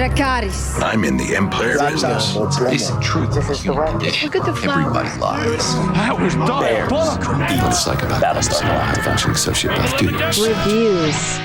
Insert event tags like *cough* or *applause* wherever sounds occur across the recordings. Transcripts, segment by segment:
Dracarys. I'm in the Empire business. Basic truth of the human condition. Look at the Everybody lies. That was diabolical. What it's like about Battlestar Functioning sociopath dudes. Reviews.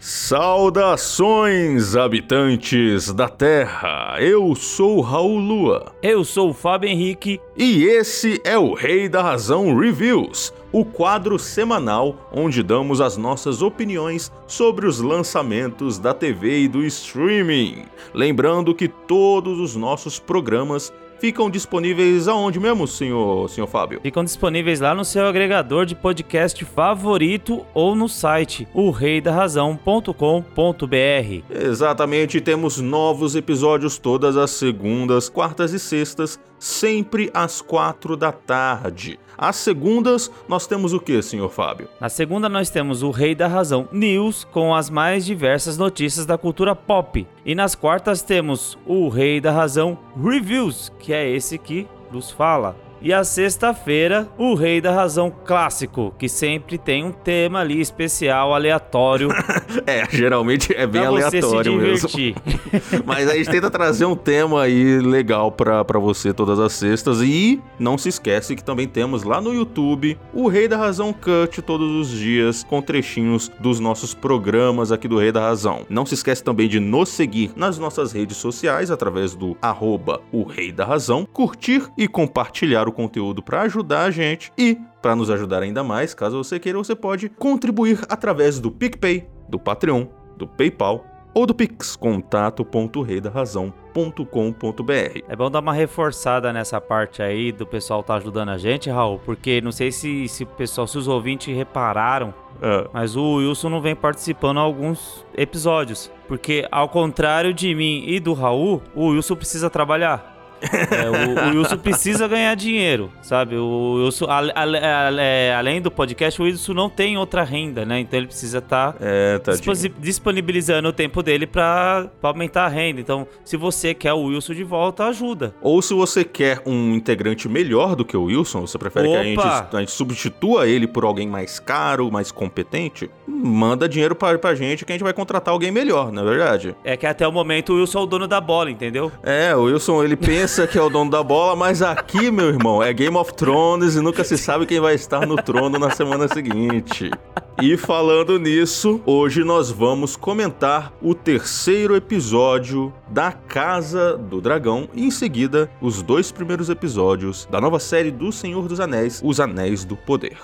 Saudações, habitantes da Terra! Eu sou Raul Lua Eu sou o Fábio Henrique. e esse é o Rei da Razão Reviews, o quadro semanal onde damos as nossas opiniões sobre os lançamentos da TV e do streaming. Lembrando que todos os nossos programas ficam disponíveis aonde mesmo, senhor, senhor Fábio? Ficam disponíveis lá no seu agregador de podcast favorito ou no site oreidarrazão.com.br. Exatamente, temos novos episódios todas as segundas, quartas e sextas, sempre às quatro da tarde. Às segundas, nós temos o que, senhor Fábio? Na segunda nós temos o Rei da Razão News com as mais diversas notícias da cultura pop. E nas quartas temos o Rei da Razão Reviews, que é esse que nos fala. E a sexta-feira, o Rei da Razão Clássico, que sempre tem um tema ali especial, aleatório, *laughs* É, geralmente é bem aleatório mesmo. *laughs* Mas a gente tenta trazer um tema aí legal pra, pra você todas as sextas. E não se esquece que também temos lá no YouTube o Rei da Razão Cut todos os dias com trechinhos dos nossos programas aqui do Rei da Razão. Não se esquece também de nos seguir nas nossas redes sociais através do arroba o Rei da Razão, curtir e compartilhar o conteúdo pra ajudar a gente e para nos ajudar ainda mais, caso você queira, você pode contribuir através do PicPay, do Patreon, do PayPal ou do Pix, contato.redarazão.com.br. É bom dar uma reforçada nessa parte aí do pessoal tá ajudando a gente, Raul, porque não sei se, se o pessoal, se os ouvintes repararam, Ah, mas o Wilson não vem participando alguns episódios. Porque, ao contrário de mim e do Raul, o Wilson precisa trabalhar. É, o, o Wilson precisa ganhar dinheiro, sabe? O Wilson, ale- além do podcast, o Wilson não tem outra renda, né? Então ele precisa estar é, tadinho. disposi- disponibilizando o tempo dele pra pra aumentar a renda. Então, se você quer o Wilson de volta, ajuda. Ou se você quer um integrante melhor do que o Wilson, você prefere que a gente, Opa! a gente substitua ele por alguém mais caro, mais competente, manda dinheiro pra, pra gente que a gente vai contratar alguém melhor, não é verdade? É que até o momento o Wilson é o dono da bola, entendeu? É, o Wilson ele pensa *laughs* que é o dono da bola, mas aqui, meu irmão, é Game of Thrones e nunca se sabe quem vai estar no trono na semana seguinte. E falando nisso, hoje nós vamos comentar o terceiro episódio da Casa do Dragão e em seguida os dois primeiros episódios da nova série do Senhor dos Anéis, Os Anéis do Poder.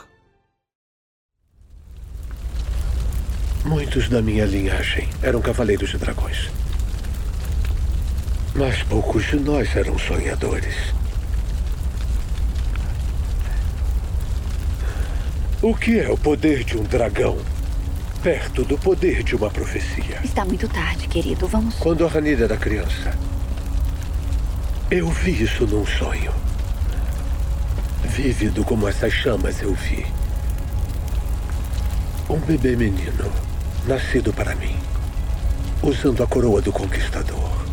Muitos da minha linhagem eram cavaleiros de dragões. Mas poucos de nós eram sonhadores. O que é o poder de um dragão? Perto do poder de uma profecia. Está muito tarde, querido. Vamos. Quando a Ranira era criança, eu vi isso num sonho. Vívido como essas chamas eu vi. Um bebê menino, nascido para mim, usando a coroa do conquistador.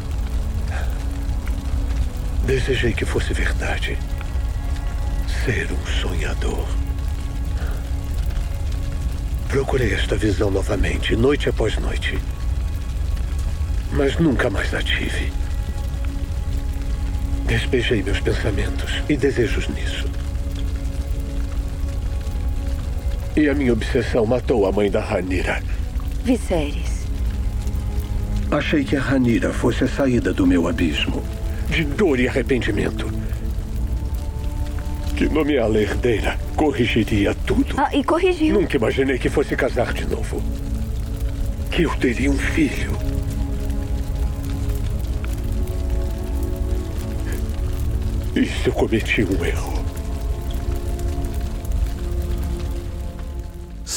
Desejei que fosse verdade. Ser um sonhador. Procurei esta visão novamente, noite após noite. Mas nunca mais a tive. Despejei meus pensamentos e desejos nisso. E a minha obsessão matou a mãe da Ranira. Viserys. Achei que a Ranira fosse a saída do meu abismo. De dor e arrependimento. Que nomeá-la herdeira corrigiria tudo. Ah, e corrigiu. Nunca imaginei que fosse casar de novo. Que eu teria um filho. Isso eu cometi um erro.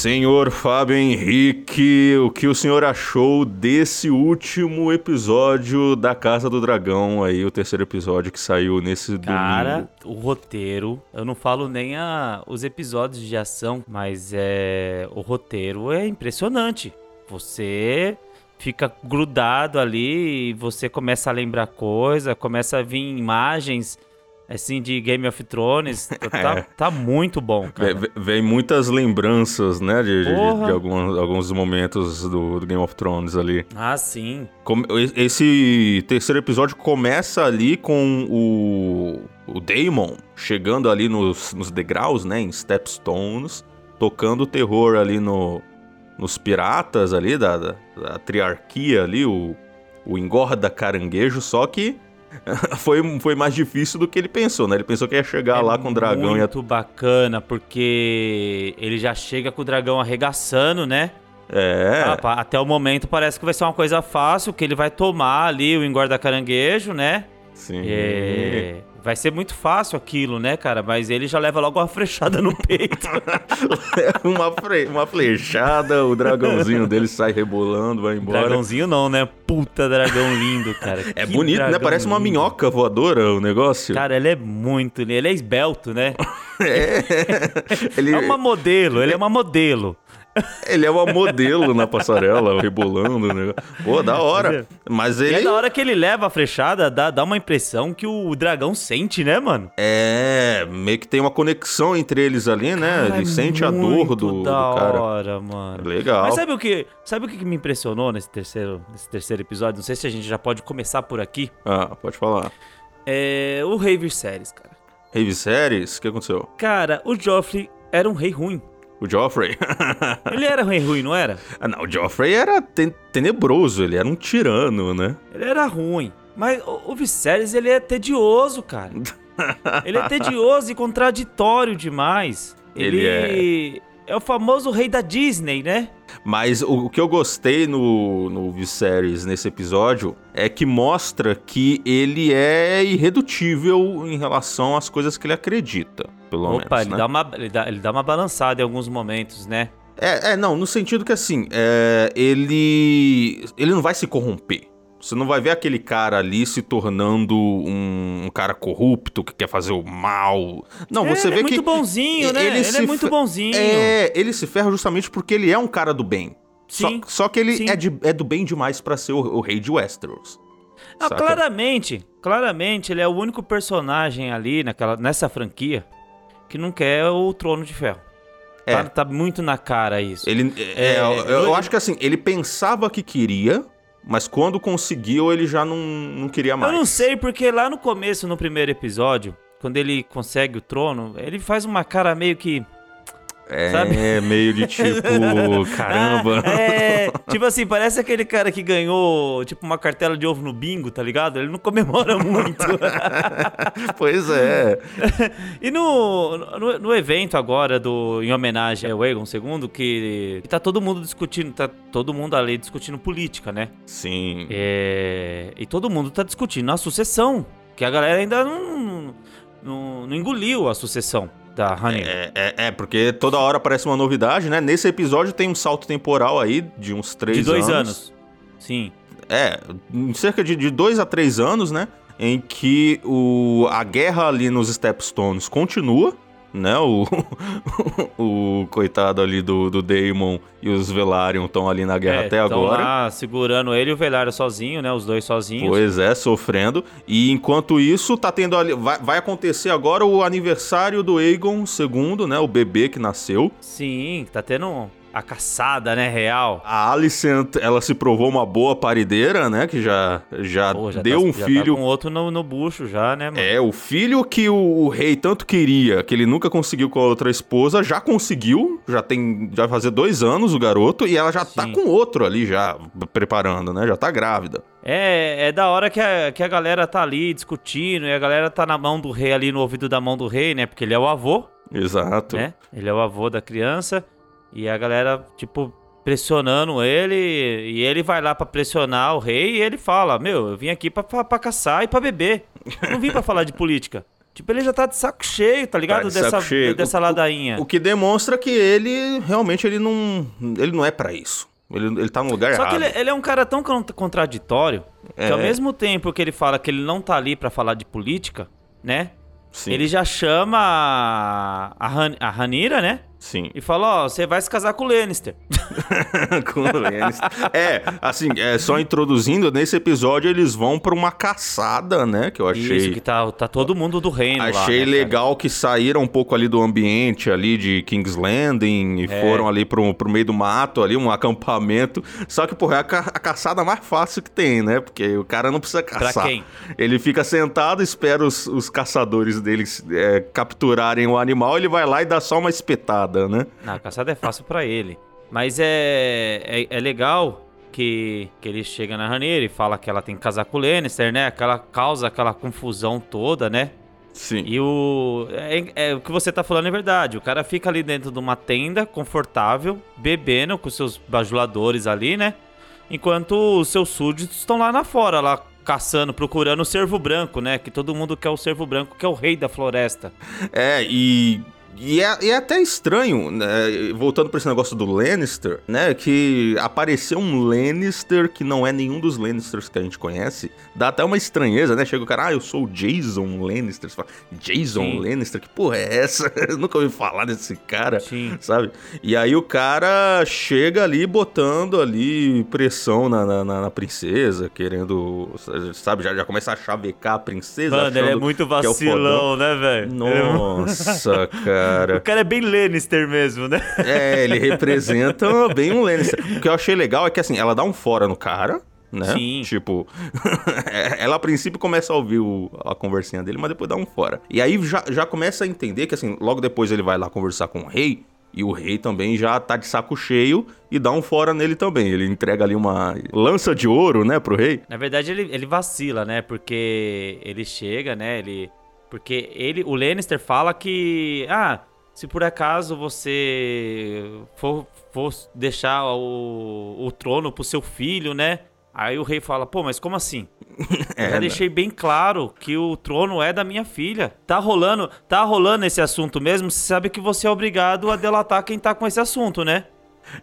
Senhor Fábio Henrique, o que o senhor achou desse último episódio da Casa do Dragão aí, o terceiro episódio que saiu nesse Cara, domingo? o roteiro, eu não falo nem a, os episódios de ação, mas é o roteiro é impressionante. Você fica grudado ali você começa a lembrar coisa, começa a vir imagens assim, de Game of Thrones. *laughs* É. Tá, tá muito bom, cara. Vem, vem muitas lembranças, né, de, de- de- alguns, alguns momentos do, do Game of Thrones ali. Ah, sim. Esse terceiro episódio começa ali com o, o Daemon chegando ali nos, nos degraus, né, em Stepstones, tocando terror ali no, nos piratas ali, da, da, da triarquia ali, o, o engorda caranguejo, só que *laughs* foi, foi mais difícil do que ele pensou, né? Ele pensou que ia chegar É lá com o dragão e ia Muito bacana, porque ele já chega com o dragão arregaçando, né? É, Ah, até o momento parece que vai ser uma coisa fácil, que ele vai tomar ali o engorda caranguejo, né? sim. É, Vai ser muito fácil aquilo, né, cara? Mas ele já leva logo uma *laughs* frechada no peito. *laughs* uma, fre- uma flechada, o dragãozinho dele sai rebolando, vai embora. Dragãozinho não, né? Puta dragão lindo, cara. É Que bonito, né? Parece uma lindo. minhoca voadora o negócio. Cara, ele é muito. Ele é esbelto, né? *laughs* É. Ele, É uma modelo, ele é uma modelo. Ele é uma modelo na passarela, rebolando o negócio. Pô, da hora. Mas E ele. aí, na hora que ele leva a flechada, dá, dá uma impressão que o dragão sente, né, mano? É, meio que tem uma conexão entre eles ali, né? Cara, ele é sente a dor do, do da cara. hora, mano. Legal. Mas sabe o que, sabe o que me impressionou nesse terceiro, nesse terceiro episódio? Não sei se a gente já pode começar por aqui. Ah, pode falar. É o Rei Viserys, cara. Rave Series, o que aconteceu? Cara, o Joffrey era um rei ruim. O Joffrey. *laughs* Ele era rei ruim, não era? ah, não, o Joffrey era ten- tenebroso, ele era um tirano, né? Ele era ruim. Mas o, o Viserys, ele é tedioso, cara. *laughs* ele é tedioso e contraditório demais. Ele Ele, é... o famoso rei da Disney, né? Mas o, o que eu gostei no, no Viserys nesse episódio é que mostra que ele é irredutível em relação às coisas que ele acredita, pelo Opa, menos. ele, né? dá uma, ele, dá, ele dá uma balançada em alguns momentos, né? É, é, não, no sentido que assim, é, ele. Ele não vai se corromper. Você não vai ver aquele cara ali se tornando um, um cara corrupto que quer fazer o mal. Não, É, você ele vê é que. muito bonzinho, né? Ele, se é muito bonzinho. É, ele se ferra justamente porque ele é um cara do bem. Sim, Só, só que ele é, de- é do bem demais pra ser o, o rei de Westeros. Ah, saca? claramente, claramente, ele é o único personagem ali naquela, nessa franquia que não quer o trono de ferro. É. Tá, tá muito na cara isso. Ele, é, É, eu, eu eu- acho que assim, ele pensava que queria, mas quando conseguiu, ele já não, não queria mais. Eu não sei, porque lá no começo, no primeiro episódio, quando ele consegue o trono, ele faz uma cara meio que. É, sabe? meio de tipo, *laughs* caramba. Ah, é, *laughs* tipo assim, parece aquele cara que ganhou, tipo, uma cartela de ovo no bingo, tá ligado? Ele não comemora *laughs* muito. pois é. e no, no, no evento agora, do, em homenagem ao Egon II, que, que tá todo mundo discutindo, tá todo mundo ali discutindo política, né? Sim. É, e todo mundo tá discutindo a sucessão, que a galera ainda não, não, não engoliu a sucessão da Rhaenyra. É, é, é, porque toda hora aparece uma novidade, né? Nesse episódio tem um salto temporal aí de uns três de dois anos. anos. Sim. É, cerca de, de dois a três anos, né? Em que o, a guerra ali nos Stepstones continua, né? O, *laughs* o coitado ali do, do Daemon e os Velaryon estão ali na guerra É, até agora. lá segurando ele e o Velário sozinho, né? Os dois sozinhos. Pois é, sofrendo. E enquanto isso, tá tendo ali. Vai, vai acontecer agora o aniversário do Aegon II, né? O bebê que nasceu. Sim, tá tendo a caçada, né, real. A Alicent, ela se provou uma boa parideira, né? Que já, já, Pô, já deu tá, um já filho. Tá com outro no, no bucho já, né, mano? É, o filho que o, o rei tanto queria, que ele nunca conseguiu com a outra esposa, já conseguiu. Já tem. Já vai fazer dois anos o garoto. E ela já tá Sim. com outro ali, já preparando, né? Já tá grávida. É, é da hora que a, que a galera tá ali discutindo e a galera tá na mão do rei ali, no ouvido da mão do rei, né? Porque ele é o avô, Exato. né? Ele é o avô da criança. E a galera, tipo, pressionando ele. E ele vai lá pra pressionar o rei e ele fala: Meu, eu vim aqui pra, pra, pra caçar e pra beber. Não vim pra falar de política. *laughs* Tipo, ele já tá de saco cheio, tá ligado? Tá de saco dessa cheio. dessa O- ladainha. O que demonstra que ele realmente ele não, ele não é pra isso. Ele, ele tá no lugar Só errado. que ele, ele é um cara tão con- contraditório que É. ao mesmo tempo que ele fala que ele não tá ali pra falar de política, né? Sim. Ele já chama a, Han- a Ranira, né? Sim. E fala, ó, você vai se casar com o Lannister. *laughs* com o Lannister. É, assim, é, só introduzindo, nesse episódio eles vão pra uma caçada, né? Que eu achei. Isso, que tá, tá todo mundo do reino lá, Achei né, cara? legal que saíram um pouco ali do ambiente ali de King's Landing e É. foram ali pro, pro meio do mato ali, um acampamento. Só que, porra, é a, ca- a caçada mais fácil que tem, né? Porque o cara não precisa caçar. quem? Ele fica sentado, espera os, os caçadores deles é, capturarem o animal, ele vai lá e dá só uma espetada, né? Não, a caçada é fácil pra ele. Mas é, é, é legal que, que ele chega na Raneira e fala que ela tem que casar com o Lannister, né? Aquela causa aquela confusão toda, né? Sim. E o. É, é, o que você tá falando é verdade. O cara fica ali dentro de uma tenda confortável, bebendo com seus bajuladores ali, né? Enquanto os seus súditos estão lá na fora, lá caçando, procurando o cervo branco, né? Que todo mundo quer o cervo branco, que é o rei da floresta. É, e. E é, e é até estranho, né, voltando pra esse negócio do Lannister, né? Que apareceu um Lannister que não é nenhum dos Lannisters que a gente conhece. Dá até uma estranheza, né? Chega o cara, ah, eu sou o Jason Lannister. Você fala, Jason Sim. Lannister? Que porra é essa? *laughs* Eu nunca ouvi falar desse cara, Sim. sabe? E aí o cara chega ali botando ali pressão na, na, na- princesa, querendo, sabe? Já, já começa a chavecar a princesa. Mano, ele é muito é vacilão, né, velho? É Nossa, cara. *laughs* O cara é bem Lannister mesmo, né? É, ele representa bem um Lannister. O que eu achei legal é que, assim, ela dá um fora no cara, né? Sim. Tipo, *laughs* ela a princípio começa a ouvir o- a conversinha dele, mas depois dá um fora. E aí já, já começa a entender que, assim, logo depois ele vai lá conversar com o rei, e o rei também já tá de saco cheio e dá um fora nele também. Ele entrega ali uma lança de ouro, né, pro rei. Na verdade, ele, ele vacila, né? Porque ele chega, né? Ele. Porque ele. O Lannister fala que. Ah, se por acaso você for, for deixar o, o trono pro seu filho, né? Aí o rei fala, pô, mas como assim? *laughs* É, Já né? deixei bem claro que o trono é da minha filha. Tá rolando, tá rolando esse assunto mesmo, você sabe que você é obrigado a delatar quem tá com esse assunto, né?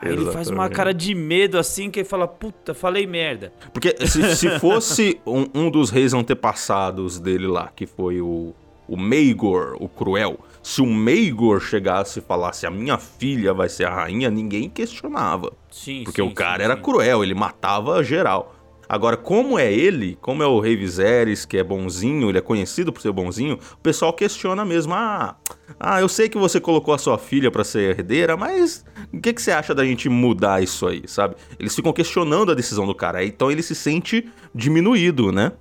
Aí ele faz uma cara de medo assim, que ele fala, puta, falei merda. Porque se, se *laughs* fosse um, um dos reis antepassados dele lá, que foi o, o Maegor, o Cruel, se o Maegor chegasse e falasse a minha filha vai ser a rainha, ninguém questionava. Sim, Porque sim, o cara sim, era sim. cruel, ele matava geral. Agora, como é ele, como é o rei Viserys, que é bonzinho, ele é conhecido por ser bonzinho, o pessoal questiona mesmo. Ah, ah eu sei que você colocou a sua filha pra ser herdeira, mas o que, que você acha da gente mudar isso aí, sabe? Eles ficam questionando a decisão do cara, então ele se sente diminuído, né?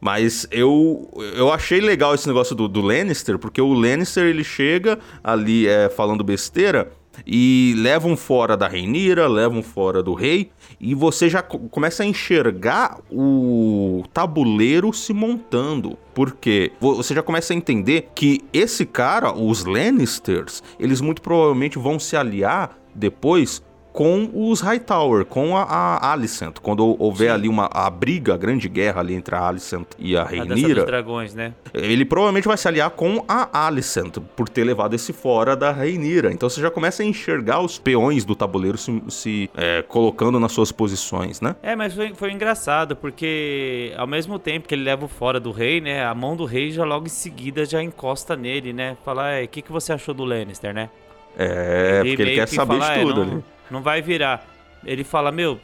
Mas eu, eu achei legal esse negócio do, do Lannister, porque o Lannister ele chega ali é, falando besteira e leva um fora da Reinira, leva um fora do rei, e você já co- começa a enxergar o tabuleiro se montando. Porque vo- você já começa a entender que esse cara, os Lannisters, eles muito provavelmente vão se aliar depois com os Hightower, com a, a Alicent. Quando houver ali uma a briga, a grande guerra ali entre a Alicent e a A dos Rhaenyra, dragões, né? ele provavelmente vai se aliar com a Alicent por ter levado esse fora da Rhaenyra. Então você já começa a enxergar os peões do tabuleiro se, se, é, colocando nas suas posições, né? É, mas foi, foi engraçado, porque ao mesmo tempo que ele leva o fora do rei, né? A mão do rei já logo em seguida já encosta nele, né? Fala, o que, que você achou do Lannister, né? É, porque ele quer que saber fala, de "É, tudo não, ali. Não vai virar. Ele fala, meu,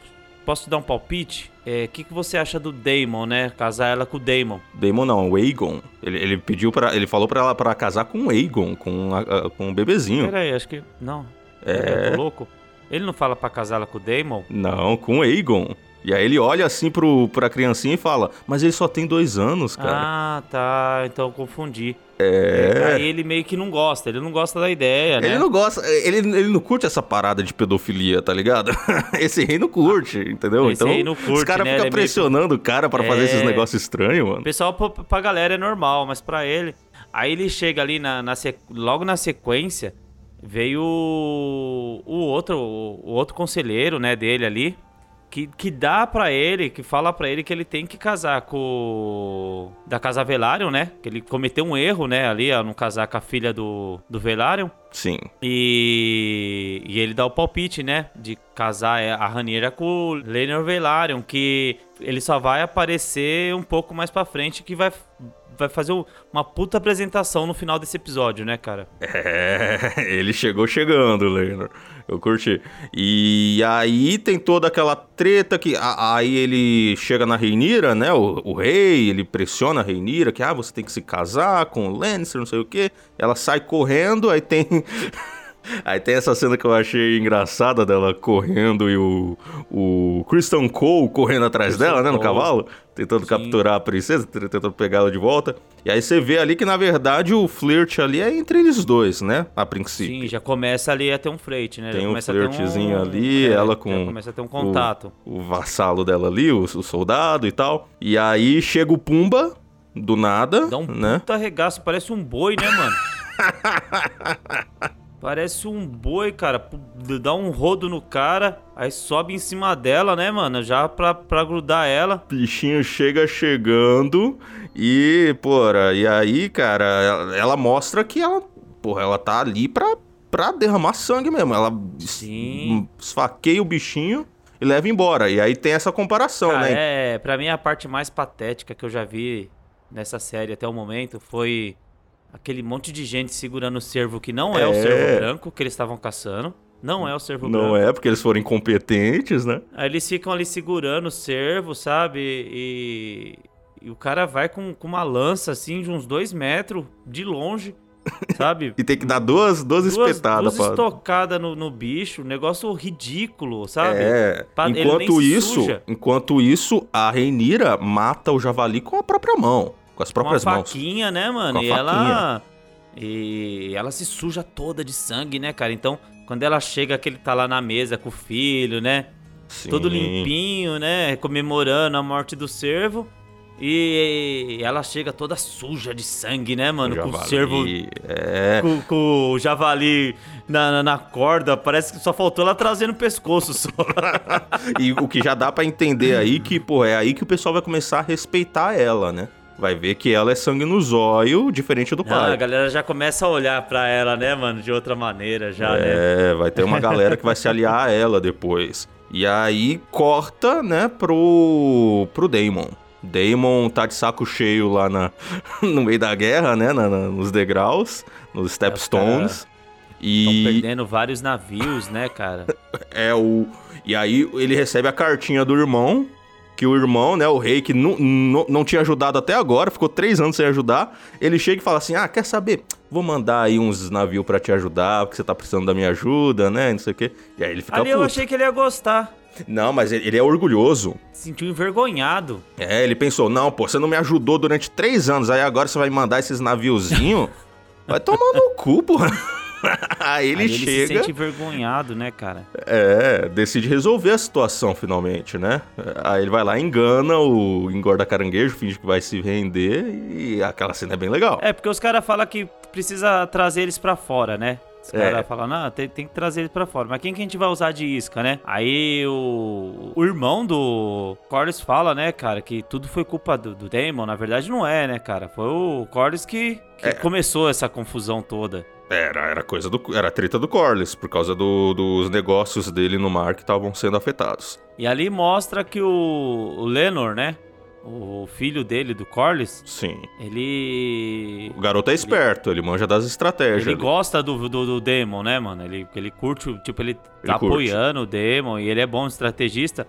posso te dar um palpite? O que, que você acha do Daemon, né? Casar ela com o Daemon. Daemon não, o Aegon. Ele, ele pediu para ele falou pra ela para casar com o Aegon, com, a- a- com o bebezinho. Pera aí, acho que... Não. É. Tô louco? Ele não fala pra casar ela com o Daemon? Não, com o Aegon. E aí ele olha assim pro, pra criancinha e fala, mas ele só tem dois anos, cara. Ah, tá. Então eu confundi. É. Aí ele meio que não gosta. Ele não gosta da ideia, né? Ele não gosta, ele, ele não curte essa parada de pedofilia, tá ligado? *laughs* Esse rei não curte, entendeu? Esse então rei não os curte, caras né? Ficam é pressionando o cara pra fazer É. esses negócios estranhos, O mano. pessoal pra, pra galera é normal, mas pra ele. Aí ele chega ali na, na sequ- logo na sequência, veio o, o outro o outro conselheiro, né, dele ali, que, que dá pra ele, que fala pra ele que ele tem que casar com da casa Velaryon, né? Que ele cometeu um erro, né, ali, ao não casar com a filha do do Velaryon. Sim. E, e ele dá o palpite, né? De casar a Rhaenyra com o Laenor Velaryon, que ele só vai aparecer um pouco mais pra frente, que vai vai fazer um- uma puta apresentação no final desse episódio, né, cara? *laughs* É, ele chegou chegando, Leonor. Eu curti. E aí tem toda aquela treta que a- aí ele chega na Reinira, né? O, o rei, ele pressiona a Reinira que ah, você tem que se casar com o Lannister, não sei o quê. Ela sai correndo, aí tem Aí tem essa cena que eu achei engraçada dela correndo e o, o Christian Cole correndo atrás Christian dela, né, no Cole. cavalo, tentando Sim. capturar a princesa, tentando pegar ela de volta. E aí você vê ali que, na verdade, o flirt ali é entre eles dois, né, a princípio. Sim, já começa ali a ter um flerte, né? Tem já um começa a ter flirtzinho ali, ela com Já começa a ter um contato. O, o vassalo dela ali, o, o soldado e tal. E aí chega o Pumba, do nada, Dá um né? puta regaço, parece um boi, né, mano? *laughs* parece um boi, cara. Dá um rodo no cara, aí sobe em cima dela, né, mano? Já pra, pra grudar ela. bichinho chega chegando e, porra, e aí, cara, ela, ela mostra que ela, porra, ela tá ali pra, pra derramar sangue mesmo. Ela Sim. esfaqueia o bichinho e leva embora. E aí tem essa comparação, Cara, né? é, pra mim a parte mais patética que eu já vi nessa série até o momento foi aquele monte de gente segurando o cervo que não é, o É. cervo branco que eles estavam caçando. Não é o cervo branco. Não é, porque eles foram incompetentes, né? Aí eles ficam ali segurando o cervo, sabe? E, e o cara vai com, com uma lança assim de uns dois metros de longe, *laughs* sabe? E tem que dar duas, duas, duas, espetadas duas pra... estocadas no, no bicho, um negócio ridículo, sabe? É, nem enquanto isso, enquanto isso, a Reinira mata o javali com a própria mão, com as Com uma próprias mãos. faquinha, né, mano? Com a e ela. E ela se suja toda de sangue, né, cara? Então, quando ela chega, que ele tá lá na mesa com o filho, né? Sim. Todo limpinho, né? Comemorando a morte do cervo. E ela chega toda suja de sangue, né, mano? Com o cervo. É. Com, com o javali na, na, na corda. Parece que só faltou ela trazendo o pescoço só. *laughs* E o que já dá pra entender aí que, pô, é aí que o pessoal vai começar a respeitar ela, né? Vai ver que ela é sangue no zóio, diferente do Ah, a pai. galera já começa a olhar pra ela, né, mano? De outra maneira já, né? É, vai ter uma galera que vai se aliar a ela depois. E aí corta, né, pro, pro Damon. Damon tá de saco cheio lá na, *laughs* no meio da guerra, né, na- na- nos degraus, nos stepstones. Estão E perdendo vários navios, né, cara? *laughs* é o. E aí ele recebe a cartinha do irmão. Que o irmão, né, o rei, que não, não, não tinha ajudado até agora, ficou três anos sem ajudar. Ele chega e fala assim: Ah, quer saber? Vou mandar aí uns navios pra te ajudar, porque você tá precisando da minha ajuda, né? Não sei o quê. E aí ele fica Ali eu puto. achei que ele ia gostar. Não, mas ele é orgulhoso. Se sentiu envergonhado. É, ele pensou: Não, pô, você não me ajudou durante três anos, aí agora você vai mandar esses naviozinhos? *laughs* vai tomar no cu, pô. *laughs* aí ele Aí ele se chega. sente envergonhado, né, cara? É, decide resolver a situação finalmente, né? Aí ele vai lá, engana o engorda caranguejo, finge que vai se render e aquela cena é bem legal. É, porque os caras falam que precisa trazer eles pra fora, né? Os É. caras falam, não, tem, tem que trazer eles pra fora. Mas quem que a gente vai usar de isca, né? Aí o, o irmão do Corlys fala, né, cara, que tudo foi culpa do, do Daemon. Na verdade, não é, né, cara? Foi o Corlys que, que É. começou essa confusão toda. Era, era coisa do. Era treta do Corlys, por causa do- dos negócios dele no mar que estavam sendo afetados. E ali mostra que o, o Lenor, né? O filho dele, do Corlys, Sim. ele. O garoto é esperto, ele manja das estratégias. Ele ali. gosta do, do, do Demon, né, mano? Ele, ele curte, tipo, ele tá Ele curte. apoiando o Demon e ele é bom estrategista.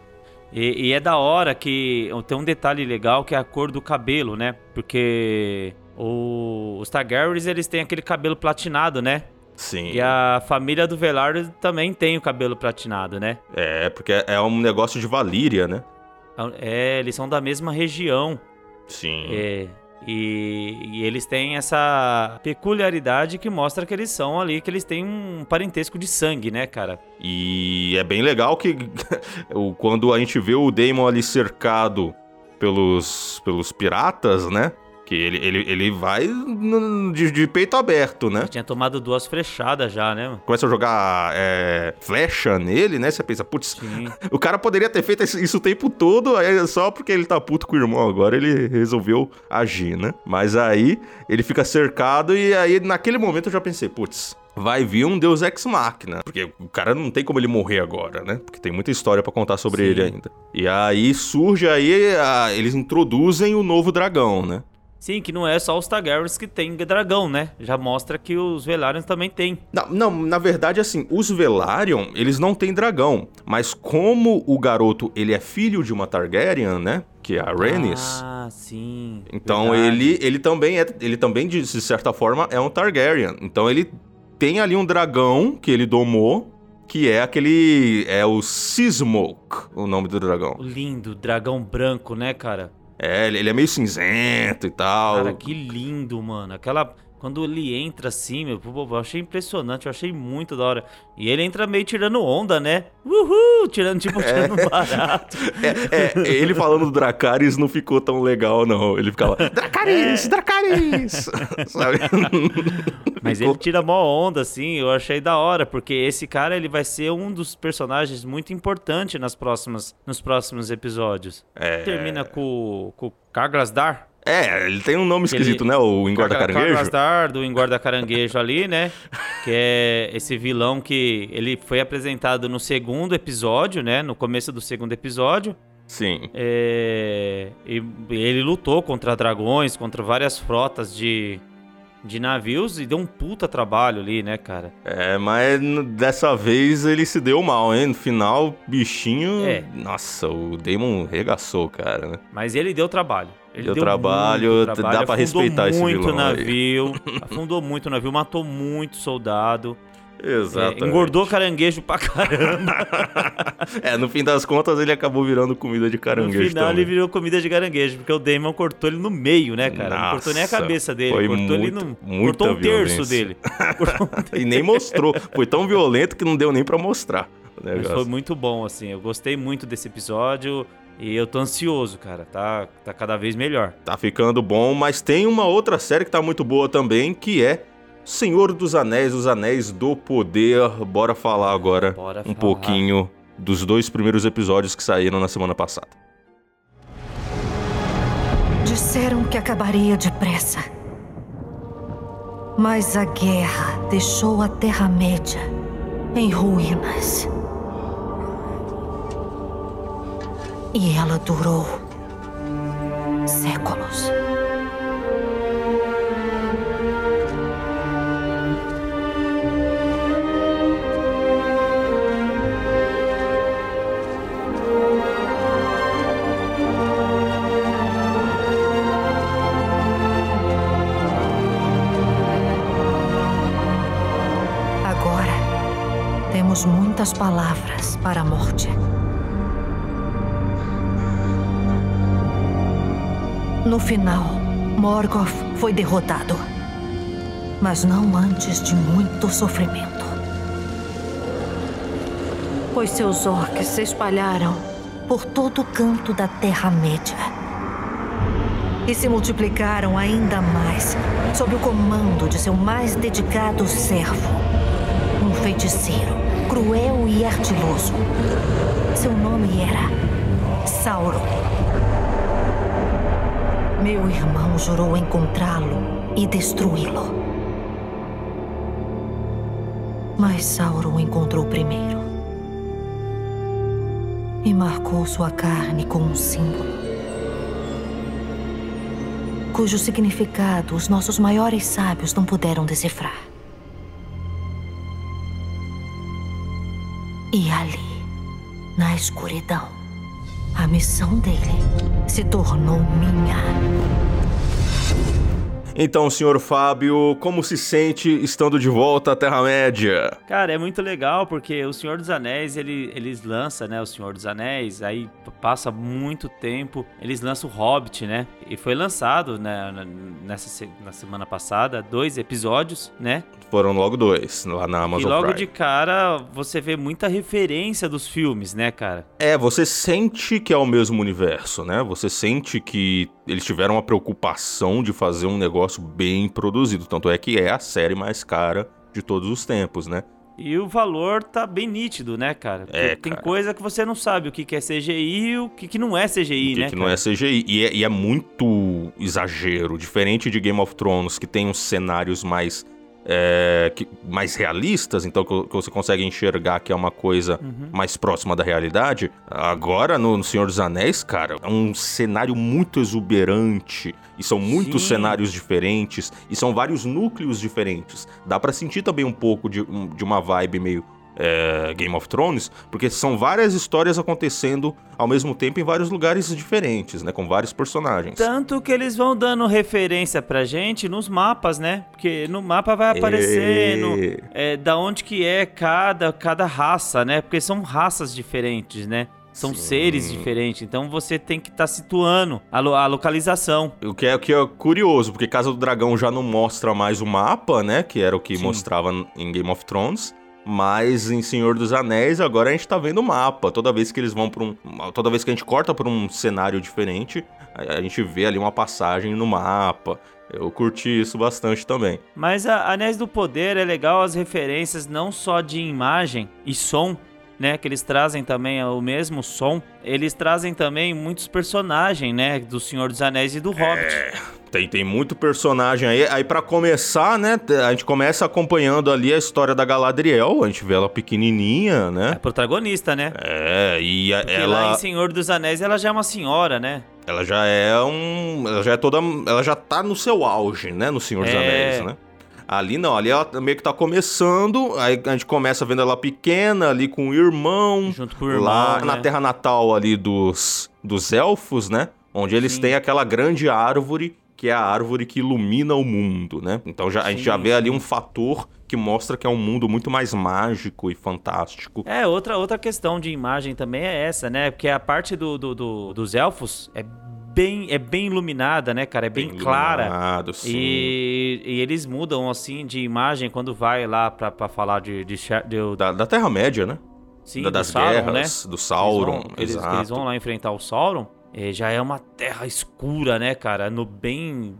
E, e é da hora que tem um detalhe legal que é a cor do cabelo, né? Porque o, os Targaryens, eles têm aquele cabelo platinado, né? Sim. E a família do Velarde também tem o cabelo platinado, né? É, porque é um negócio de Valíria, né? É, eles são da mesma região. Sim. É, e, e eles têm essa peculiaridade que mostra que eles são ali, que eles têm um parentesco de sangue, né, cara? E é bem legal que *laughs* quando a gente vê o Daemon ali cercado pelos, pelos piratas, né? Que ele, ele, ele vai n- de, de peito aberto, né? Tinha tomado duas flechadas já, né? Começa a jogar é, flecha nele, né? Você pensa, putz, *laughs* o cara poderia ter feito isso o tempo todo, aí só porque ele tá puto com o irmão agora, ele resolveu agir, né? Mas aí ele fica cercado e aí naquele momento eu já pensei, putz, vai vir um Deus Ex Machina, porque o cara não tem como ele morrer agora, né? Porque tem muita história pra contar sobre Sim. ele ainda. E aí surge aí, a- eles introduzem o novo dragão, né? Sim, que não é só os Targaryens que tem dragão, né? Já mostra que os Velaryon também tem. Não, não, na verdade, assim, os Velaryon, eles não têm dragão. Mas como o garoto, ele é filho de uma Targaryen, né? Que é a Rhaenys. Ah, sim. então verdade. ele, ele também é, ele também de certa forma é um Targaryen. Então ele tem ali um dragão que ele domou, que é aquele é o Seasmoke, o nome do dragão. Lindo, dragão branco, né, cara? É, ele é meio cinzento e tal. Cara, que lindo, mano. Aquela. Quando ele entra assim, meu, eu achei impressionante, eu achei muito da hora. E ele entra meio tirando onda, né? Uhul! Tirando, tipo, tirando barato. *laughs* É, é, ele falando do Dracarys não ficou tão legal, não. Ele ficava, *laughs* Dracarys, Dracarys! *laughs* Sabe? Mas ele tira mó onda, assim, eu achei da hora, porque esse cara, ele vai ser um dos personagens muito importante nas próximas, nos próximos episódios. É. Termina com, com o Karglasdar. É, ele tem um nome esquisito, Ele- né? O engorda caranguejo. Karglasdar, do Engorda Caranguejo ali, né? *laughs* Que é esse vilão que ele foi apresentado no segundo episódio, né? No começo do segundo episódio. Sim. É, e ele lutou contra dragões, contra várias frotas de, de navios e deu um puta trabalho ali, né, cara? É, mas dessa vez ele se deu mal, hein? No final, bichinho. É. Nossa, o Damon regaçou, cara, né? Mas ele deu trabalho. Ele Deu trabalho, muito dá trabalho, pra afundou respeitar esse muito vilão aí. navio, *laughs* afundou muito o navio, matou muito soldado, é, Exato. engordou caranguejo pra caramba. *laughs* É, no fim das contas ele acabou virando comida de caranguejo. no final também. ele virou comida de caranguejo, porque o Damon cortou ele no meio, né, cara? não cortou nem a Nossa, cabeça dele, foi cortou ele muito- no. muita Cortou um terço dele. *laughs* Um. E nem mostrou. Foi tão violento que não deu nem pra mostrar Mas foi muito bom, assim. Eu gostei muito desse episódio e eu tô ansioso, cara. Tá, tá cada vez melhor. Tá ficando bom, mas tem uma outra série que tá muito boa também, que é Senhor dos Anéis, Os Anéis do Poder. Bora falar agora Bora um falar. pouquinho dos dois primeiros episódios que saíram na semana passada. Disseram que acabaria depressa. Mas a guerra deixou a Terra-média em ruínas. E ela durou séculos. Agora, temos muitas palavras para a morte. No final, Morgoth foi derrotado. Mas não antes de muito sofrimento. Pois seus orcs se espalharam por todo o canto da Terra-média. E se multiplicaram ainda mais sob o comando de seu mais dedicado servo, um feiticeiro cruel e ardiloso. Seu nome era Sauron. Meu irmão jurou encontrá-lo e destruí-lo. Mas Sauron o encontrou primeiro. E marcou sua carne com um símbolo. Cujo significado os nossos maiores sábios não puderam decifrar. E ali, na escuridão, missão dele se tornou minha. Então, senhor Fábio, como se sente estando de volta à Terra-média? Cara, é muito legal porque o Senhor dos Anéis, ele, eles lançam, né, o Senhor dos Anéis, aí passa muito tempo, eles lançam o Hobbit, né? E foi lançado, né, na- nessa na semana passada, dois episódios, né? Foram logo dois, lá na e Amazon logo Prime. de cara você vê muita referência dos filmes, né, cara? É, você sente que é o mesmo universo, né? Você sente que eles tiveram uma preocupação de fazer um negócio bem produzido. Tanto é que é a série mais cara de todos os tempos, né? E o valor tá bem nítido, né, cara? Porque É, tem cara. coisa que você não sabe o que que é CGI e o que que não é CGI, O que, né? que não cara? é CGI. E é, e é muito exagero. Diferente de Game of Thrones, que tem uns cenários mais é, que- mais realistas, então que, que você consegue enxergar que é uma coisa mais próxima da realidade. Agora, no, no Senhor dos Anéis, cara, é um cenário muito exuberante. E são muitos Sim. cenários diferentes. E são vários núcleos diferentes. Dá pra sentir também um pouco de, de uma vibe meio é, Game of Thrones, porque são várias histórias acontecendo ao mesmo tempo em vários lugares diferentes, né? Com vários personagens. Tanto que eles vão dando referência pra gente nos mapas, né? Porque no mapa vai aparecendo é, da onde que é cada, cada raça, né? Porque são raças diferentes, né? São Sim. seres diferentes. Então você tem que estar situando a, lo- a localização. O que, é, o que é curioso, porque Casa do Dragão já não mostra mais o mapa, né? Que era o que Sim. mostrava em Game of Thrones. Mas em Senhor dos Anéis, agora a gente tá vendo o mapa. Toda vez que eles vão pra um. Toda vez que a gente corta pra um cenário diferente, a, gente vê ali uma passagem no mapa. Eu curti isso bastante também. Mas a Anéis do Poder é legal as referências não só de imagem e som, né? Que eles trazem também o mesmo som. Eles trazem também muitos personagens, né? Do Senhor dos Anéis e do Hobbit. Tem, tem muito personagem aí. Aí para começar, né, a gente começa acompanhando ali a história da Galadriel. A gente vê ela pequenininha, É né? protagonista, né? É, e a- Porque lá ela em Senhor dos Anéis ela já é uma senhora, né? ela já é um, ela já é toda, ela já tá no seu auge, né, no Senhor dos É. Anéis, né? Ali não, ali ela meio que tá começando, aí a gente começa vendo ela pequena ali com o irmão, Junto com o irmão, lá né? na terra natal ali dos, dos elfos, né? Onde eles Sim. têm aquela grande árvore que é a árvore que ilumina o mundo, né? Então já, a gente Sim, já vê ali sim. um fator que mostra que é um mundo muito mais mágico e fantástico. É, outra, outra questão de imagem também é essa, né? Porque a parte do, do- do- dos elfos é bem, é bem iluminada, né, cara? É bem, clara. iluminado, sim. E, e eles mudam, assim, de imagem quando vai lá pra, pra falar de... de, de- Da, da Terra-média, né? sim, da- das Sauron, guerras, né? do Sauron, Eles vão, eles, eles vão lá enfrentar o Sauron. Eh, já é uma terra escura, né, cara? No bem...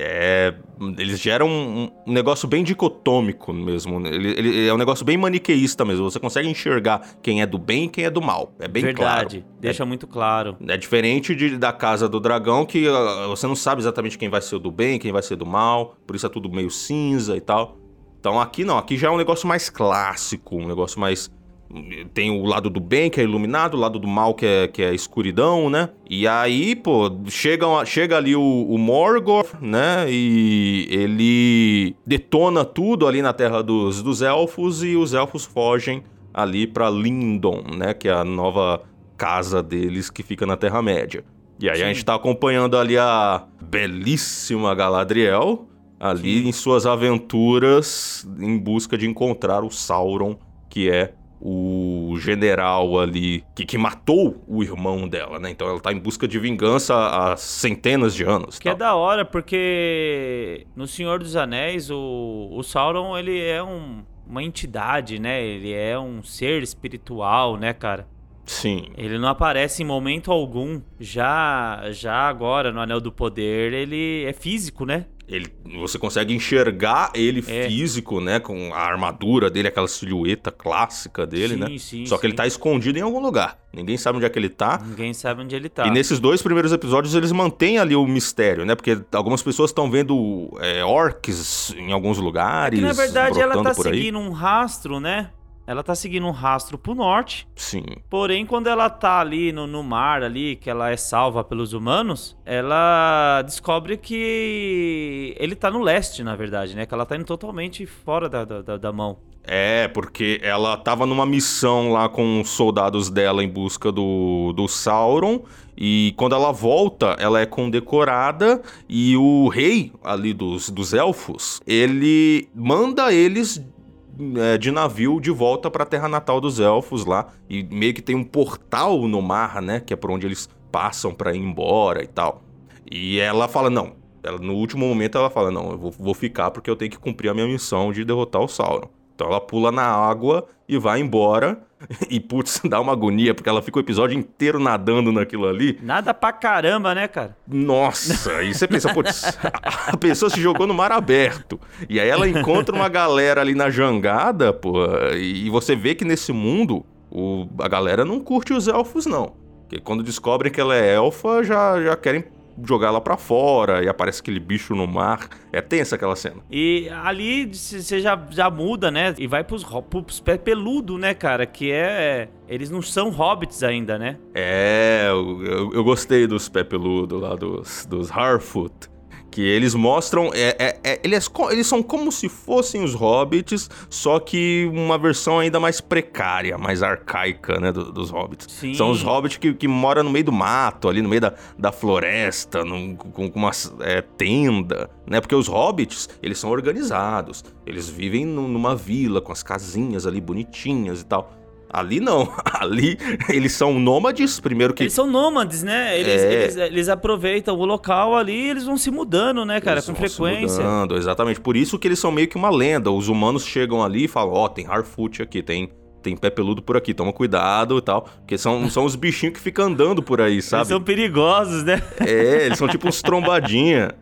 É, eles geram um, um negócio bem dicotômico mesmo. né? Ele, ele é um negócio bem maniqueísta mesmo. Você consegue enxergar quem é do bem e quem é do mal. É bem verdade. claro. Deixa muito claro. É diferente de- da Casa do Dragão, que ah, você não sabe exatamente quem vai ser o do bem, quem vai ser do mal. Por isso é tudo meio cinza e tal. Então aqui não, aqui já é um negócio mais clássico, um negócio mais. Tem o lado do bem, que é iluminado, o lado do mal, que é, que é escuridão, né? E aí, pô, chega, chega ali o, o Morgoth, né? E ele detona tudo ali na terra dos, dos elfos e os elfos fogem ali pra Lindon, né? Que é a nova casa deles que fica na Terra-média. E aí a Sim. gente tá acompanhando ali a belíssima Galadriel, ali em suas aventuras em busca de encontrar o Sauron, que é o general ali que, que matou o irmão dela, né? Então ela tá em busca de vingança há centenas de anos. Que é tal. da hora, porque no Senhor dos Anéis, o, o Sauron, ele é um- uma entidade, né? Ele é um ser espiritual, né, cara? Sim. Ele não aparece em momento algum. Já, já agora, no Anel do Poder, ele é físico, né? Ele, você consegue enxergar ele É. físico, né? Com a armadura dele, aquela silhueta clássica dele, Sim, né? sim, Só que ele sim. tá escondido em algum lugar. Ninguém sabe onde é que ele tá. Ninguém sabe onde ele tá. E nesses dois primeiros episódios eles mantêm ali o mistério, né? Porque algumas pessoas estão vendo é, orcs em alguns lugares. Que, na verdade, ela tá seguindo um rastro, né? Ela tá seguindo um rastro pro norte. Sim. Porém, quando ela tá ali no, no mar, ali, que ela é salva pelos humanos, ela descobre que ele tá no leste, na verdade, né? Que ela tá indo totalmente fora da, da, da- mão. É, porque ela tava numa missão lá com os soldados dela em busca do, do Sauron. E quando ela volta, ela é condecorada. E o rei ali dos, dos elfos, ele manda eles é, de navio de volta pra terra natal dos elfos lá. E meio que tem um portal no mar, né? Que é por onde eles passam pra ir embora e tal. E ela fala: não. Ela, no último momento ela fala: não, eu vou, vou ficar porque eu tenho que cumprir a minha missão de derrotar o Sauron. Então ela pula na água e vai embora. *laughs* E putz, *laughs* dá uma agonia, porque ela fica o episódio inteiro nadando naquilo ali. Nada pra caramba, né, cara? Nossa, aí você pensa, putz, a pessoa se jogou no mar aberto. E aí ela encontra uma galera ali na jangada, pô, e você vê que nesse mundo o, a galera não curte os elfos, não. Porque quando descobrem que ela é elfa, já, já querem jogar ela pra fora e aparece aquele bicho no mar. É tensa aquela cena. E ali você já, já muda, né? E vai pros, pros pé peludo, né, cara? Que é. Eles não são hobbits ainda, né? É, eu, eu, eu gostei dos pé peludo lá, dos, dos Harfoot que eles mostram. É, é, é, eles, eles são como se fossem os hobbits, só que uma versão ainda mais precária, mais arcaica, né? Do, dos hobbits. Sim. São os hobbits que, que moram no meio do mato, ali no meio da, da floresta, num, com, com uma é, tenda, né? Porque os hobbits, eles são organizados. Eles vivem numa vila com as casinhas ali bonitinhas e tal. Ali não. *laughs* Ali eles são nômades, primeiro que. Eles são nômades, né? Eles, é... eles, eles, aproveitam o local ali e eles vão se mudando, né, cara, eles com frequência. Se mudando, exatamente. Por isso que eles são meio que uma lenda. Os humanos chegam ali e falam: Ó, oh, tem Harfoot aqui, tem. Tem pé peludo por aqui, toma cuidado e tal. Porque são, *laughs* são os bichinhos que ficam andando por aí, sabe? Eles são perigosos, né? É, eles são tipo uns trombadinha.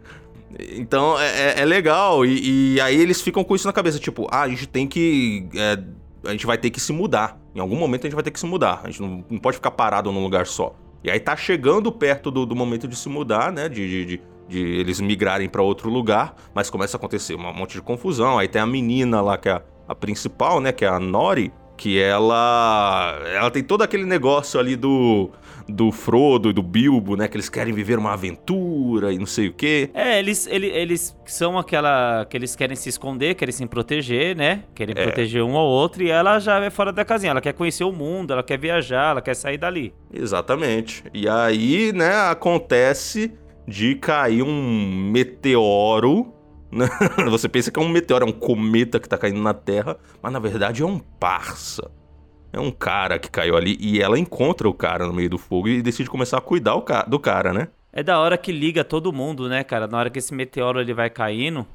Então é, é, é legal. E, e, aí eles ficam com isso na cabeça, tipo, ah, a gente tem que. É, a gente vai ter que se mudar. Em algum momento a gente vai ter que se mudar. A gente não, não pode ficar parado num lugar só. E aí tá chegando perto do, do momento de se mudar, né? De, de, de, de eles migrarem para outro lugar, mas começa a acontecer um monte de confusão. Aí tem a menina lá, que é a, a principal, né? Que é a Nori, que ela. Ela tem todo aquele negócio ali do do Frodo e do Bilbo, né? Que eles querem viver uma aventura e não sei o quê. É, eles, eles, eles são aquela. que eles querem se esconder, querem se proteger, né? Querem é. proteger um ao outro e ela já é fora da casinha. Ela quer conhecer o mundo, ela quer viajar, ela quer sair dali. Exatamente. E aí, né, acontece de cair um meteoro? *laughs* Você pensa que é um meteoro, é um cometa que tá caindo na Terra, mas na verdade é um parça. É um cara que caiu ali e ela encontra o cara no meio do fogo e decide começar a cuidar do cara, né? É da hora que liga todo mundo, né, cara? Na hora que esse meteoro ele vai caindo,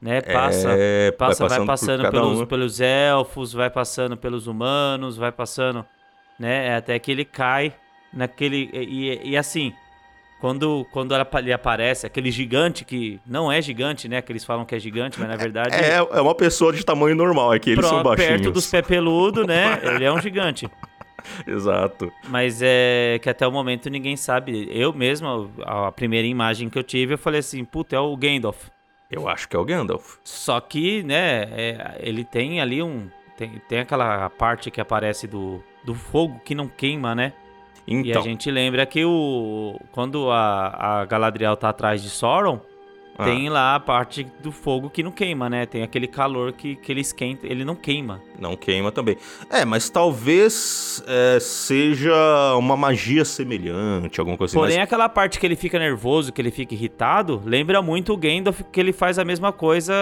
né? Passa, é, passa vai passando, vai passando pelos, um. pelos elfos, vai passando pelos humanos, vai passando, né? Até que ele cai naquele. E, e assim, quando, quando ele aparece, aquele gigante que não é gigante, né? Que eles falam que é gigante, mas na verdade. É, é uma pessoa de tamanho normal, é que eles pro, são baixinhos. Perto dos pé peludo, né? *laughs* ele é um gigante. Exato. Mas é que até o momento ninguém sabe. Eu mesmo, a primeira imagem que eu tive, eu falei assim: puta, é o Gandalf. Eu acho que é o Gandalf. Só que, né, é, ele tem ali um. Tem, tem aquela parte que aparece do, do fogo que não queima, né? Então. E a então. gente lembra que o quando a, a Galadriel tá atrás de Sauron, ah. tem lá a parte do fogo que não queima, né? Tem aquele calor que, que ele esquenta, ele não queima. Não queima também. É, mas talvez é, seja uma magia semelhante, alguma coisa assim. Porém, mas... aquela parte que ele fica nervoso, que ele fica irritado, lembra muito o Gandalf, que ele faz a mesma coisa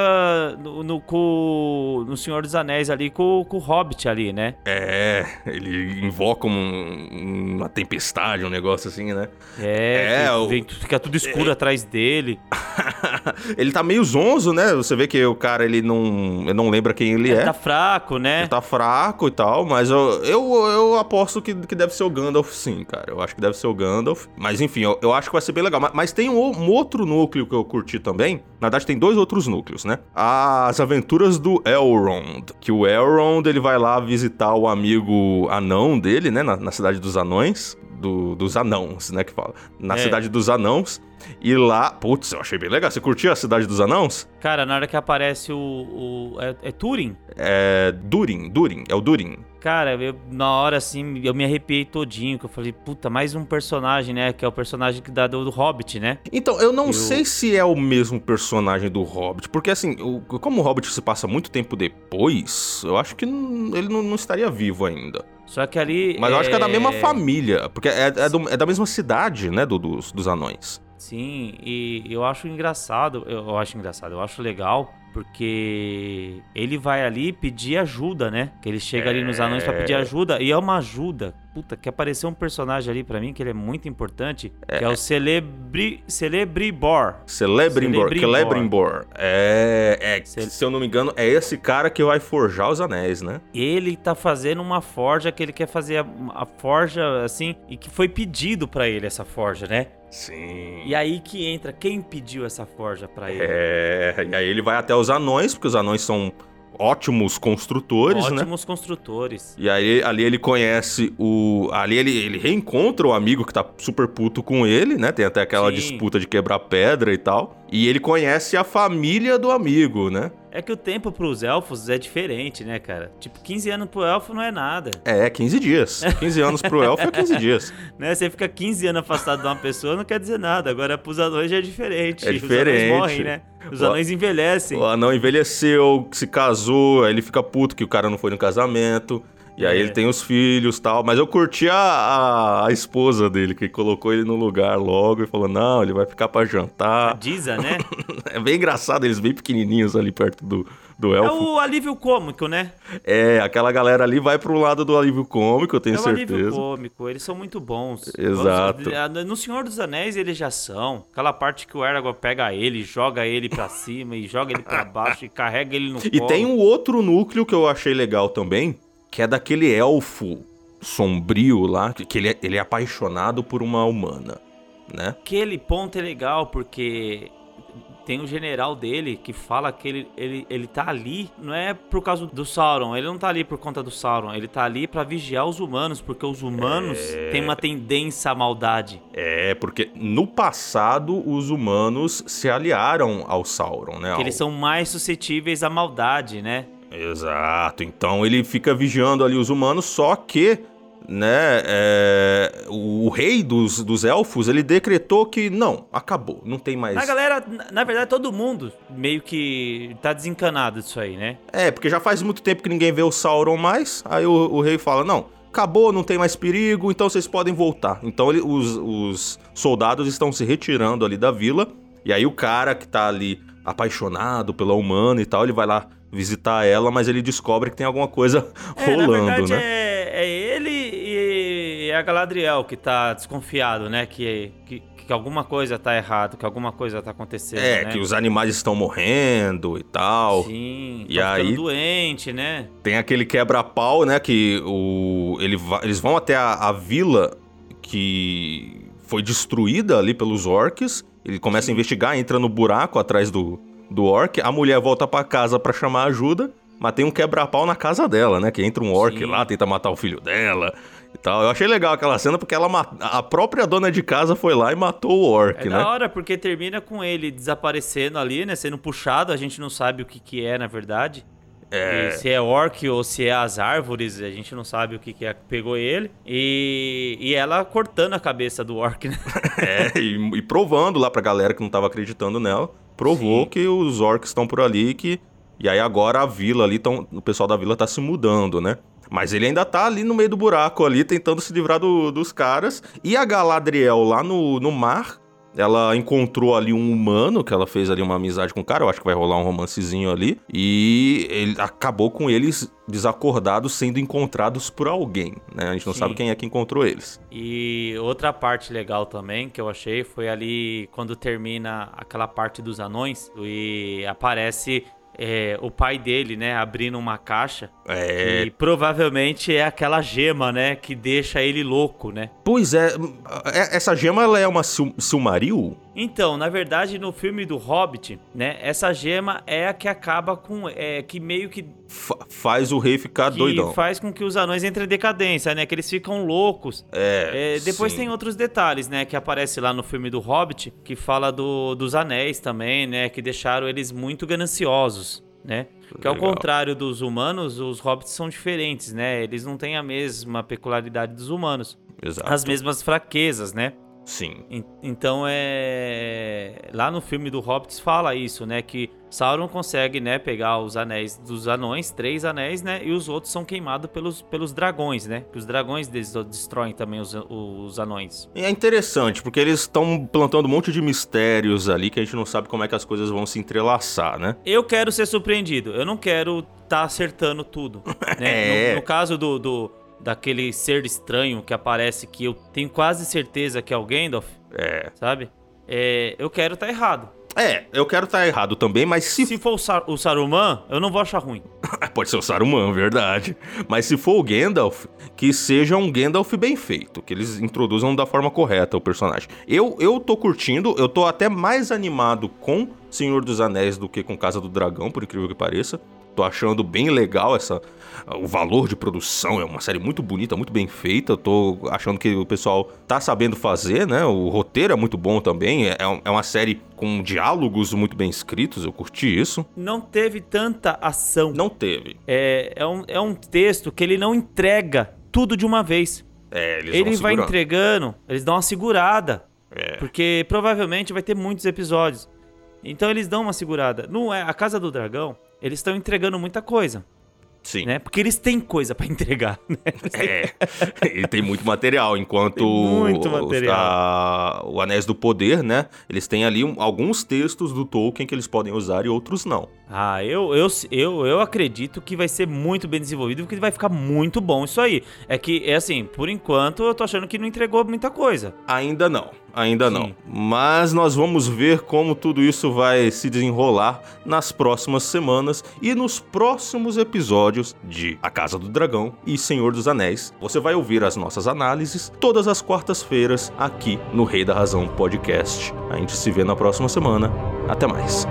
no, no, com, no Senhor dos Anéis ali, com, com o Hobbit ali, né? É, ele invoca um, uma tempestade, um negócio assim, né? É, é o... fica tudo escuro é... atrás dele. *laughs* *laughs* ele tá meio zonzo, né? Você vê que o cara, ele não, ele não lembra quem ele, ele é. tá fraco, né? Ele tá fraco e tal, mas eu, eu, eu aposto que, que deve ser o Gandalf sim, cara. Eu acho que deve ser o Gandalf. Mas enfim, eu, eu acho que vai ser bem legal. Mas, mas tem um, um, outro núcleo que eu curti também. Na verdade, tem dois outros núcleos, né? As aventuras do Elrond. Que o Elrond, ele vai lá visitar o amigo anão dele, né? Na, na cidade dos anões. Do, dos anãos, né? Que fala. Na é. cidade dos anãos. E lá, putz, eu achei bem legal. Você curtiu a Cidade dos Anãos? Cara, na hora que aparece o. o é, é Turing? É. Durin, Durin, é o Durin. Cara, eu, na hora assim, eu me arrepiei todinho, que eu falei, puta, mais um personagem, né? Que é o personagem que dá do, do Hobbit, né? Então, eu não eu... sei se é o mesmo personagem do Hobbit, porque assim, o, como o Hobbit se passa muito tempo depois, eu acho que ele não, não estaria vivo ainda. Só que ali. Mas eu acho que é da mesma é família, porque é, é, do, é da mesma cidade, né? Do, dos, dos anões. Sim, e eu acho engraçado, eu acho engraçado, eu acho legal, porque ele vai ali pedir ajuda, né? Que ele chega é... ali nos anões para pedir é. ajuda, e é uma ajuda. Puta, que apareceu um personagem ali para mim que ele é muito importante, é... que é o Celebri... Celebribor. Celebrimbor, Celebrimbor. É, é Cele... se eu não me engano, é esse cara que vai forjar os anéis, né? Ele tá fazendo uma forja que ele quer fazer a, a forja, assim, e que foi pedido para ele essa forja, né? Sim. E aí que entra quem pediu essa forja para ele. É, e aí ele vai até os anões, porque os anões são ótimos construtores, né? Ótimos construtores. E aí ali ele conhece o. Ali ele, ele reencontra o amigo que tá super puto com ele, né? Tem até aquela Sim. disputa de quebrar pedra e tal. E ele conhece a família do amigo, né? É que o tempo pros elfos é diferente, né, cara? Tipo, 15 anos pro elfo não é nada. É, 15 dias. *laughs* 15 anos pro elfo é 15 dias. *laughs* Né? Você fica 15 anos afastado de uma pessoa não quer dizer nada. Agora pros anões já é diferente. É Os diferente. anões morrem, né? Os O- anões envelhecem. O anão envelheceu, se casou, aí ele fica puto que o cara não foi no casamento. E aí É. ele tem os filhos e tal. Mas eu curti a, a, a esposa dele, que colocou ele no lugar logo e falou: não, ele vai ficar pra A jantar. Diza, né? *laughs* É bem engraçado, eles bem pequenininhos ali perto do, do É elfo. o alívio cômico, né? É, aquela galera ali vai pro lado do alívio cômico, eu tenho é o alívio certeza. cômico. Eles são muito bons. Exato. No Senhor dos Anéis eles já são. Aquela parte que o Aragorn pega ele, joga ele pra cima e joga ele pra baixo e carrega ele no E colo. tem um outro núcleo que eu achei legal também, que é daquele elfo sombrio lá, que ele é, ele é apaixonado por uma humana, né? Aquele ponto é legal porque tem o general dele que fala que ele, ele, ele tá ali, não é por causa do Sauron, ele não tá ali por conta do Sauron, ele tá ali pra vigiar os humanos, porque os humanos têm uma tendência à maldade. É, porque no passado os humanos se aliaram ao Sauron, né? Que Ao- eles são mais suscetíveis à maldade, né? Exato. Então ele fica vigiando ali os humanos, só que, né, é, o, rei dos, dos elfos, ele decretou que não, acabou, não tem mais... A galera, na- na verdade, todo mundo meio que tá desencanado disso aí, né? É, porque já faz muito tempo que ninguém vê o Sauron mais, aí o, o rei fala, não, acabou, não tem mais perigo, então vocês podem voltar. Então ele- os, os soldados estão se retirando ali da vila, e aí o cara que tá ali apaixonado pela humana e tal, ele vai lá visitar ela, mas ele descobre que tem alguma coisa É, rolando, verdade, né? é, é ele e a Galadriel que tá desconfiado, né? Que, que, que alguma coisa tá errado, que alguma coisa tá acontecendo, É, né? que os animais estão morrendo e tal. Sim, E aí- doente, né? Tem aquele quebra-pau, né? Que o, ele va- eles vão até a, a vila que foi destruída ali pelos orcs. Ele começa a investigar, entra no buraco atrás do, do orc. A mulher volta pra casa pra chamar ajuda. Mas tem um quebra-pau na casa dela, né? Que entra um orc Sim. lá, tenta matar o filho dela e tal. Eu achei legal aquela cena porque ela a própria dona de casa foi lá e matou o orc, É né? da hora porque termina com ele desaparecendo ali, né? Sendo puxado, a gente não sabe o que que é, na verdade. É. Se é orc ou se é as árvores, a gente não sabe o que que é que pegou ele. E, e ela cortando a cabeça do orc, né? *laughs* É, e, e provando lá pra galera que não tava acreditando nela, provou Sim. que os orcs estão por ali que e aí agora a vila ali, tão, o pessoal da vila tá se mudando, né? Mas ele ainda tá ali no meio do buraco ali, tentando se livrar do- dos caras. E a Galadriel lá no, no mar, ela encontrou ali um humano, que ela fez ali uma amizade com o cara, eu acho que vai rolar um romancezinho ali. E ele acabou com eles desacordados sendo encontrados por alguém, né? A gente não Sim. sabe quem é que encontrou eles. E outra parte legal também que eu achei foi ali quando termina aquela parte dos anões e aparece é, o pai dele, né, abrindo uma caixa. É, E provavelmente é aquela gema, né, que deixa ele louco, né? Pois é, é- essa gema ela é uma sil Silmaril? Então, na verdade, no filme do Hobbit, né, essa gema é a que acaba com. É, que meio que, Fa- faz o rei ficar que doidão. faz com que os anões entrem em decadência, né? Que eles ficam loucos. É, É, depois sim. tem outros detalhes, né? Que aparece lá no filme do Hobbit, que fala do, dos anéis também, né? Que deixaram eles muito gananciosos, né? Que ao Legal. contrário dos humanos, os hobbits são diferentes, né? Eles não têm a mesma peculiaridade dos humanos. Exato. As mesmas fraquezas, né? Sim. En- Então é. Lá no filme do Hobbits fala isso, né? Que Sauron consegue, né, pegar os anéis dos anões, três anéis, né? E os outros são queimados pelos, pelos dragões, né? Que os dragões des- destroem também os, os anões. E é interessante, porque eles estão plantando um monte de mistérios ali que a gente não sabe como é que as coisas vão se entrelaçar, né? Eu quero ser surpreendido. Eu não quero estar acertando tudo. *laughs* Né? É. No, no caso do, do- daquele ser estranho que aparece, que eu tenho quase certeza que é o Gandalf, É. sabe? É, eu quero estar errado. É, eu quero estar errado também, mas se. Se for o, Sar o Saruman, eu não vou achar ruim. *laughs* Pode ser o Saruman, verdade. Mas se for o Gandalf, que seja um Gandalf bem feito, que eles introduzam da forma correta o personagem. Eu, eu tô curtindo, eu tô até mais animado com Senhor dos Anéis do que com Casa do Dragão, por incrível que pareça. Tô achando bem legal essa o valor de produção. É uma série muito bonita, muito bem feita. Tô achando que o pessoal tá sabendo fazer, né? O roteiro é muito bom também. É, é uma série com diálogos muito bem escritos. Eu curti isso. Não teve tanta ação. Não teve. É, é, um, é um texto que ele não entrega tudo de uma vez. É, eles ele vão vai segurando. entregando, eles dão uma segurada. É. Porque provavelmente vai ter muitos episódios. Então eles dão uma segurada. Não é a Casa do Dragão, eles estão entregando muita coisa, Sim. né? Porque eles têm coisa pra *laughs* entregar, né? É, e tem muito material, enquanto Tem muito material. a- o Anéis do Poder, né? Eles têm ali um- alguns textos do Tolkien que eles podem usar e outros não. Ah, eu, eu, eu, eu acredito que vai ser muito bem desenvolvido porque vai ficar muito bom isso aí. É que, é assim, por enquanto eu tô achando que não entregou muita coisa. Ainda não, ainda não. Sim. Mas nós vamos ver como tudo isso vai se desenrolar nas próximas semanas e nos próximos episódios de A Casa do Dragão e Senhor dos Anéis. Você vai ouvir as nossas análises todas as quartas-feiras aqui no Rei da Razão Podcast. A gente se vê na próxima semana. Até mais.